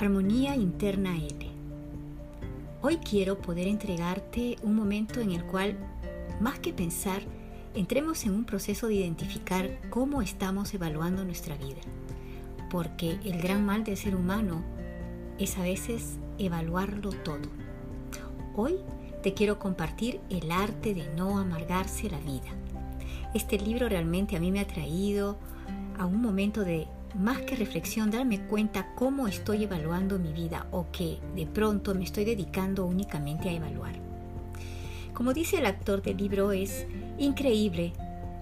Armonía Interna L. Hoy quiero poder entregarte un momento en el cual, más que pensar, entremos en un proceso de identificar cómo estamos evaluando nuestra vida. Porque el gran mal del ser humano es a veces evaluarlo todo. Hoy te quiero compartir el arte de no amargarse la vida. Este libro realmente a mí me ha traído a un momento de más que reflexión, darme cuenta cómo estoy evaluando mi vida o que de pronto me estoy dedicando únicamente a evaluar. Como dice el actor del libro, es increíble.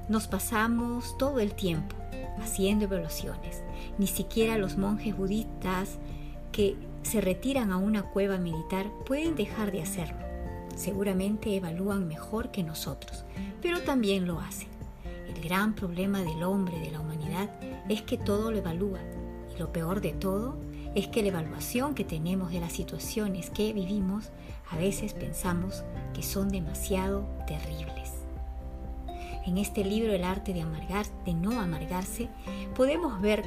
Nos pasamos todo el tiempo haciendo evaluaciones. Ni siquiera los monjes budistas que se retiran a una cueva a meditar pueden dejar de hacerlo. Seguramente evalúan mejor que nosotros, pero también lo hacen. El gran problema del hombre, de la humanidad, es que todo lo evalúa. Y lo peor de todo es que la evaluación que tenemos de las situaciones que vivimos a veces pensamos que son demasiado terribles. En este libro El arte de amargar, de no amargarse, podemos ver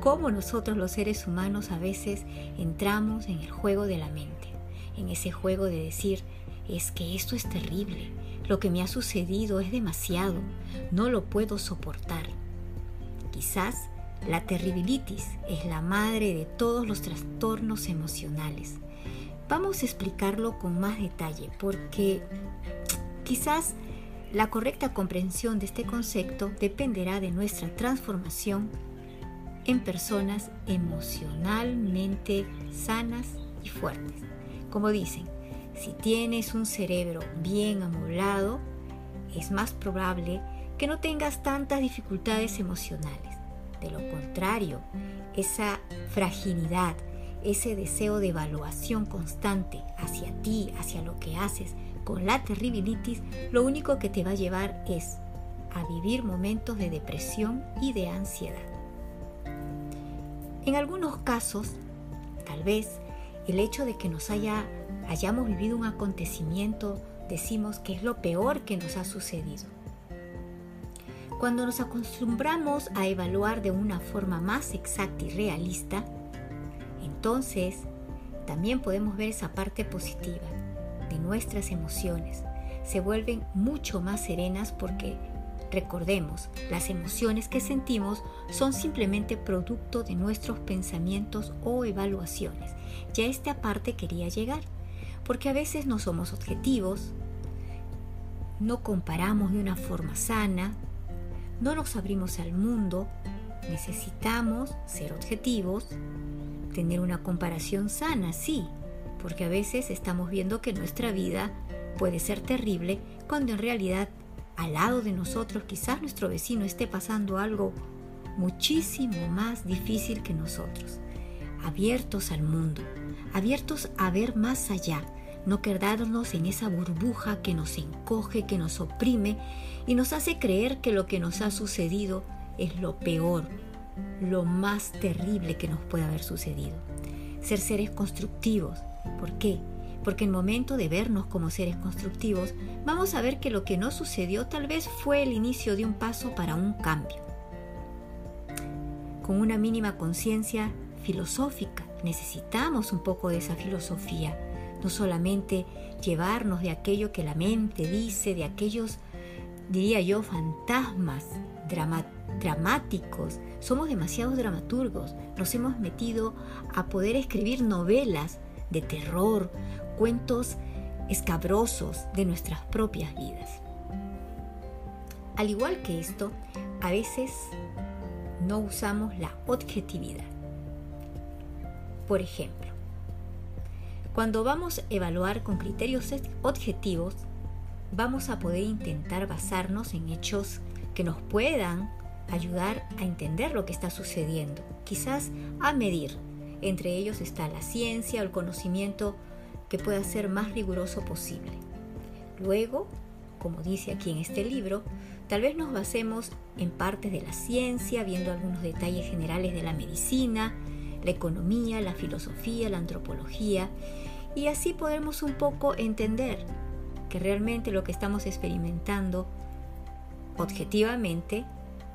cómo nosotros los seres humanos a veces entramos en el juego de la mente, en ese juego de decir, es que esto es terrible, lo que me ha sucedido es demasiado, no lo puedo soportar. Quizás la terribilitis es la madre de todos los trastornos emocionales. Vamos a explicarlo con más detalle porque quizás la correcta comprensión de este concepto dependerá de nuestra transformación en personas emocionalmente sanas y fuertes. Como dicen, si tienes un cerebro bien amoblado, es más probable que no tengas tantas dificultades emocionales. De lo contrario, esa fragilidad, ese deseo de evaluación constante hacia ti, hacia lo que haces con la terribilitis, lo único que te va a llevar es a vivir momentos de depresión y de ansiedad. En algunos casos, tal vez el hecho de que nos haya hayamos vivido un acontecimiento, decimos que es lo peor que nos ha sucedido. Cuando nos acostumbramos a evaluar de una forma más exacta y realista, entonces también podemos ver esa parte positiva de nuestras emociones. Se vuelven mucho más serenas porque Recordemos, las emociones que sentimos son simplemente producto de nuestros pensamientos o evaluaciones. Ya esta parte quería llegar porque a veces no somos objetivos, no comparamos de una forma sana, no nos abrimos al mundo, necesitamos ser objetivos, tener una comparación sana, sí, porque a veces estamos viendo que nuestra vida puede ser terrible cuando en realidad al lado de nosotros quizás nuestro vecino esté pasando algo muchísimo más difícil que nosotros. Abiertos al mundo, abiertos a ver más allá, no quedarnos en esa burbuja que nos encoge, que nos oprime y nos hace creer que lo que nos ha sucedido es lo peor, lo más terrible que nos puede haber sucedido. Ser seres constructivos. ¿Por qué? Porque en momento de vernos como seres constructivos, vamos a ver que lo que nos sucedió tal vez fue el inicio de un paso para un cambio. Con una mínima conciencia filosófica, necesitamos un poco de esa filosofía no solamente llevarnos de aquello que la mente dice, de aquellos, diría yo, fantasmas dramáticos. Somos demasiados dramaturgos, nos hemos metido a poder escribir novelas de terror, cuentos escabrosos de nuestras propias vidas. Al igual que esto, a veces no usamos la objetividad. Por ejemplo, cuando vamos a evaluar con criterios objetivos, vamos a poder intentar basarnos en hechos que nos puedan ayudar a entender lo que está sucediendo, quizás a medir. Entre ellos está la ciencia o el conocimiento que pueda ser más riguroso posible. Luego, como dice aquí en este libro, tal vez nos basemos en partes de la ciencia, viendo algunos detalles generales de la medicina, la economía, la filosofía, la antropología, y así podemos un poco entender que realmente lo que estamos experimentando objetivamente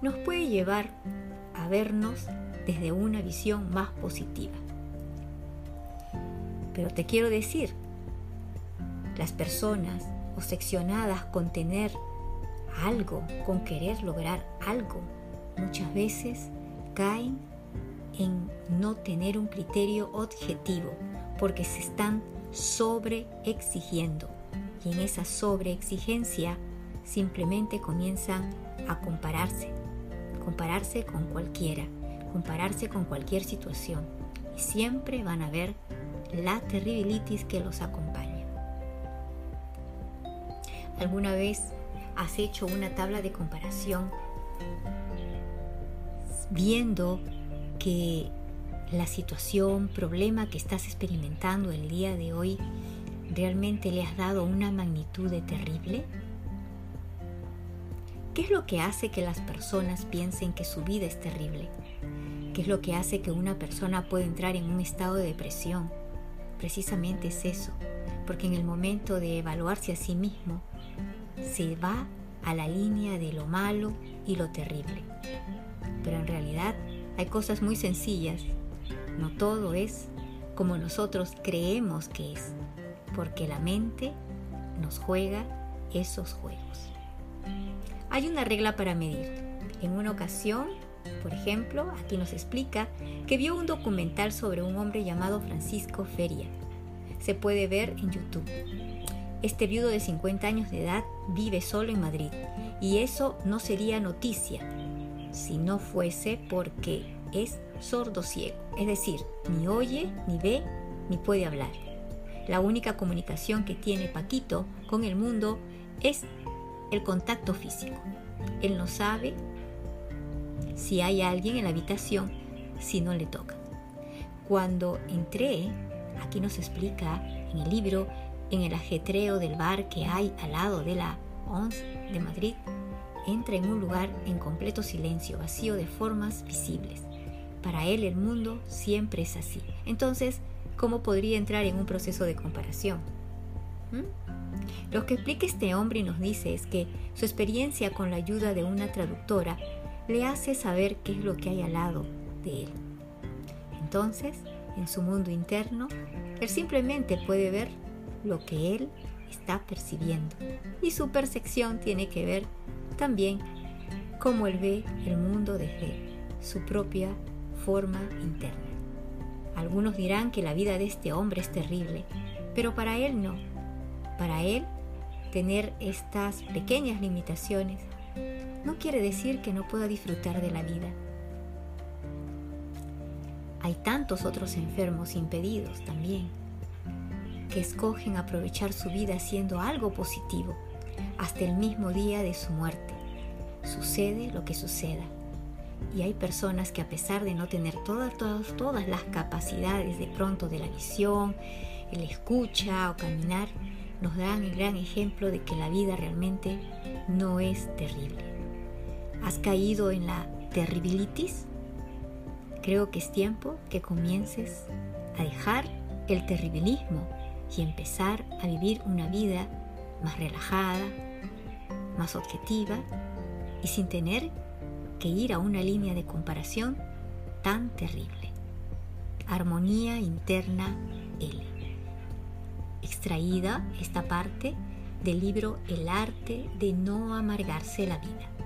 nos puede llevar a vernos desde una visión más positiva. Pero te quiero decir, las personas obsesionadas con tener algo, con querer lograr algo, muchas veces caen en no tener un criterio objetivo porque se están sobreexigiendo y en esa sobreexigencia simplemente comienzan a compararse, compararse con cualquiera, compararse con cualquier situación y siempre van a ver la terribilitis que los acompaña. ¿Alguna vez has hecho una tabla de comparación viendo que la situación, problema que estás experimentando el día de hoy realmente le has dado una magnitud terrible? ¿Qué es lo que hace que las personas piensen que su vida es terrible? ¿Qué es lo que hace que una persona pueda entrar en un estado de depresión? Precisamente es eso, porque en el momento de evaluarse a sí mismo, se va a la línea de lo malo y lo terrible. Pero en realidad hay cosas muy sencillas. No todo es como nosotros creemos que es, porque la mente nos juega esos juegos. Hay una regla para medir. En una ocasión, por ejemplo, aquí nos explica que vio un documental sobre un hombre llamado Francisco Feria. Se puede ver en YouTube. Este viudo de 50 años de edad vive solo en Madrid y eso no sería noticia si no fuese porque es sordo ciego, es decir, ni oye, ni ve, ni puede hablar. La única comunicación que tiene Paquito con el mundo es el contacto físico. Él no sabe si hay alguien en la habitación si no le toca. Cuando entré, aquí nos explica en el libro, en el ajetreo del bar que hay al lado de la ONS de Madrid, entra en un lugar en completo silencio, vacío de formas visibles. Para él el mundo siempre es así. Entonces, ¿cómo podría entrar en un proceso de comparación? ¿Mm? Lo que explica este hombre y nos dice es que su experiencia con la ayuda de una traductora le hace saber qué es lo que hay al lado de él. Entonces, en su mundo interno, él simplemente puede ver lo que él está percibiendo. Y su percepción tiene que ver también cómo él ve el mundo desde su propia forma interna. Algunos dirán que la vida de este hombre es terrible, pero para él no. Para él, tener estas pequeñas limitaciones no quiere decir que no pueda disfrutar de la vida. Hay tantos otros enfermos impedidos también que escogen aprovechar su vida haciendo algo positivo hasta el mismo día de su muerte. Sucede lo que suceda. Y hay personas que a pesar de no tener todas, todas, todas las capacidades de pronto de la visión, el escucha o caminar, nos dan el gran ejemplo de que la vida realmente no es terrible. ¿Has caído en la terribilitis? Creo que es tiempo que comiences a dejar el terribilismo y empezar a vivir una vida más relajada, más objetiva y sin tener que ir a una línea de comparación tan terrible. Armonía interna L. Extraída esta parte del libro El arte de no amargarse la vida.